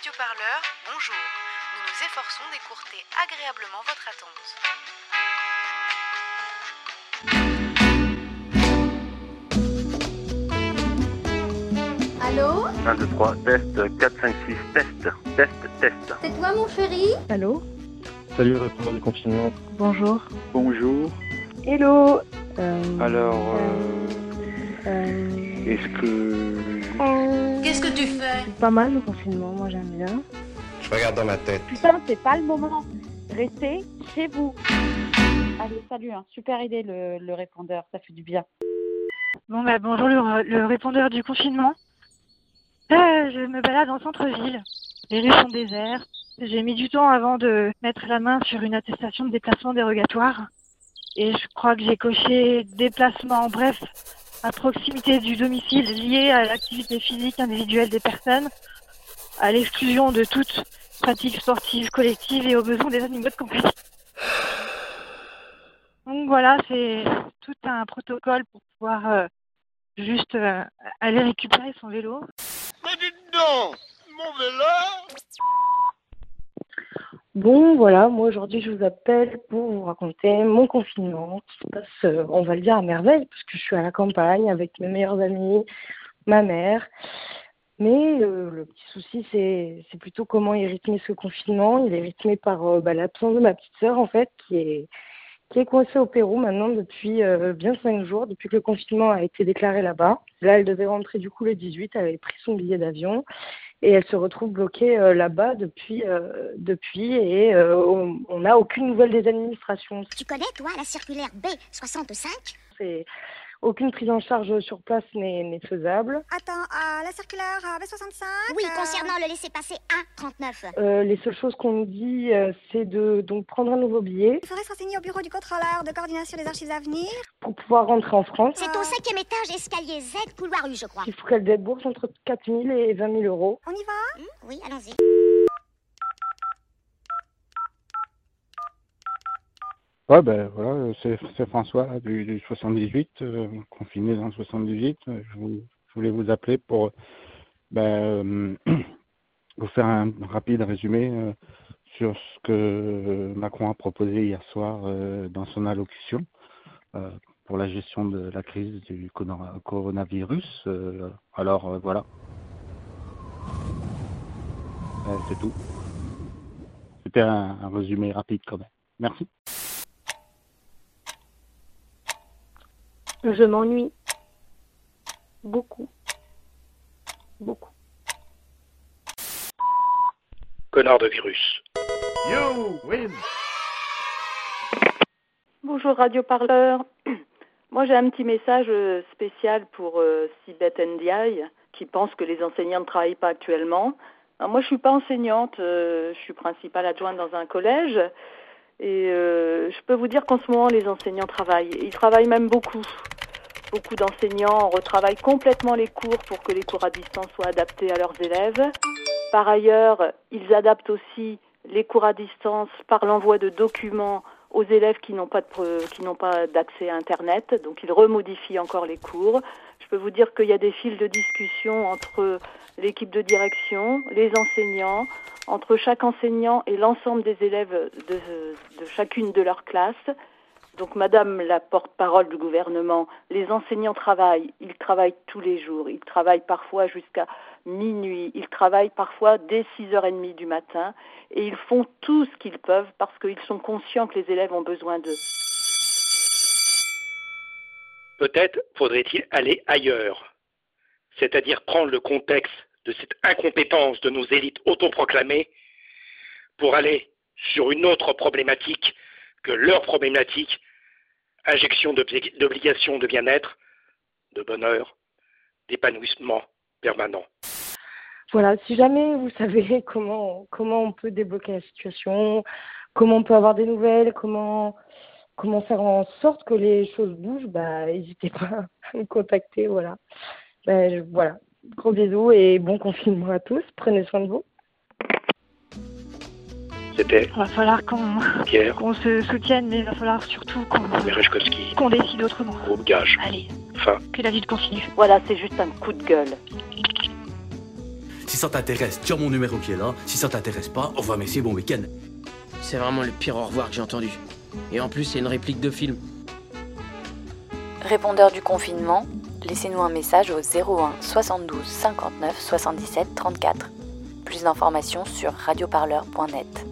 radioparleur, bonjour. Nous nous efforçons d'écourter agréablement votre attente. Allô 1, 2, 3, test, 4, 5, 6, test, test, test. C'est toi mon chéri Allô Salut, répondant du confinement. Bonjour. Bonjour. Hello Euh, Alors, euh, euh, est-ce que... Qu'est-ce que tu fais? c'est pas mal le confinement, moi j'aime bien. Je regarde dans ma tête. Putain, c'est pas le moment. Restez chez vous. Allez, salut, hein. super idée le, le répondeur, ça fait du bien. Bon bah bonjour le, le répondeur du confinement. Euh, je me balade en centre-ville. Les rues sont désertes. J'ai mis du temps avant de mettre la main sur une attestation de déplacement dérogatoire. Et je crois que j'ai coché déplacement, bref, à proximité du domicile lié à l'activité physique individuelle des personnes, à l'exclusion de toute pratique sportive collective et aux besoins des animaux de compagnie. Donc voilà, c'est tout un protocole pour pouvoir euh, juste euh, aller récupérer son vélo. Mais dites donc Mon vélo Bon, voilà, moi aujourd'hui je vous appelle pour vous raconter mon confinement qui se passe, euh, on va le dire, à merveille, parce que je suis à la campagne avec mes meilleurs amis, ma mère. Mais euh, le petit souci, c'est plutôt comment est rythmé ce confinement. Il est rythmé par euh, bah, l'absence de ma petite sœur, en fait, qui est, qui coincée au Pérou maintenant depuis bien cinq jours, depuis que le confinement a été déclaré là-bas. Là, elle devait rentrer du coup le 18, elle avait pris son billet d'avion et elle se retrouve bloquée euh, là-bas depuis, euh, depuis et euh, on on n'a aucune nouvelle des administrations. Tu connais, toi, la circulaire B65 C'est aucune prise en charge sur place n'est faisable. Attends, euh, la circulaire B65 Oui, concernant le laissez-passer A39. Euh, les seules choses qu'on nous dit, euh, c'est de donc prendre un nouveau billet Il faudrait se renseigner au bureau du contrôleur de coordination des archives à venir. pour pouvoir rentrer en France. C'est au cinquième étage, escalier Z, couloir U, je crois. Il faut qu'elle débourse entre 4 000 et 20 000 euros. On y va? Oui, allons-y. Ouais, ben voilà, c'est François du, du 78, euh, confiné dans le 78. Euh, Je, vous- voulais vous appeler pour ben, euh, vous faire un rapide résumé sur ce que Macron a proposé hier soir dans son allocution pour la gestion de la crise du corona- coronavirus. Alors voilà, c'est tout. C'était un résumé rapide quand même. Merci. Je m'ennuie. Beaucoup. Beaucoup. Connard de virus. You win Bonjour Radio Parleur. Moi j'ai un petit message euh, spécial pour euh, Sibeth Ndiaye qui pense que les enseignants ne travaillent pas actuellement. Alors, moi je suis pas enseignante, euh, je suis principale adjointe dans un collège et euh, je peux vous dire qu'en ce moment les enseignants travaillent. Ils travaillent même beaucoup. Beaucoup d'enseignants retravaillent complètement les cours pour que les cours à distance soient adaptés à leurs élèves. Par ailleurs, ils adaptent aussi les cours à distance par l'envoi de documents aux élèves qui n'ont pas qui n'ont pas d'accès à internet, donc ils remodifient encore les cours. Je peux vous dire qu'il y a des fils de discussion entre l'équipe de direction, les enseignants, entre chaque enseignant et l'ensemble des élèves de chacune de leurs classes. Donc Madame la porte-parole du gouvernement, les enseignants travaillent, ils travaillent tous les jours, ils travaillent parfois jusqu'à minuit, ils travaillent parfois dès 6h30 du matin et ils font tout ce qu'ils peuvent parce qu'ils sont conscients que les élèves ont besoin d'eux. Peut-être faudrait-il aller ailleurs. C'est-à-dire prendre le contexte de cette incompétence de nos élites autoproclamées pour aller sur une autre problématique que leur problématique, injection d'obli- d'obligations de bien-être, de bonheur, d'épanouissement permanent. Voilà, si jamais vous savez comment comment on peut débloquer la situation, comment on peut avoir des nouvelles, comment comment faire en sorte que les choses bougent, bah n'hésitez pas à me contacter, voilà. Je- voilà. Gros bisous et bon confinement à tous. Prenez soin de vous. C'était Il va falloir qu'on se soutienne, mais il va falloir surtout qu'on décide autrement. groupe gage, Allez, fin. que la vie continue. Voilà, c'est juste un coup de gueule. Si ça t'intéresse, as mon numéro qui est là. Si ça t'intéresse pas, au revoir, merci, bon week-end. C'est vraiment le pire au revoir que j'ai entendu. Et en plus, c'est une réplique de film. Répondeur du confinement, laissez-nous un message au 01 72 59 77 34. Plus d'informations sur radioparleur.net.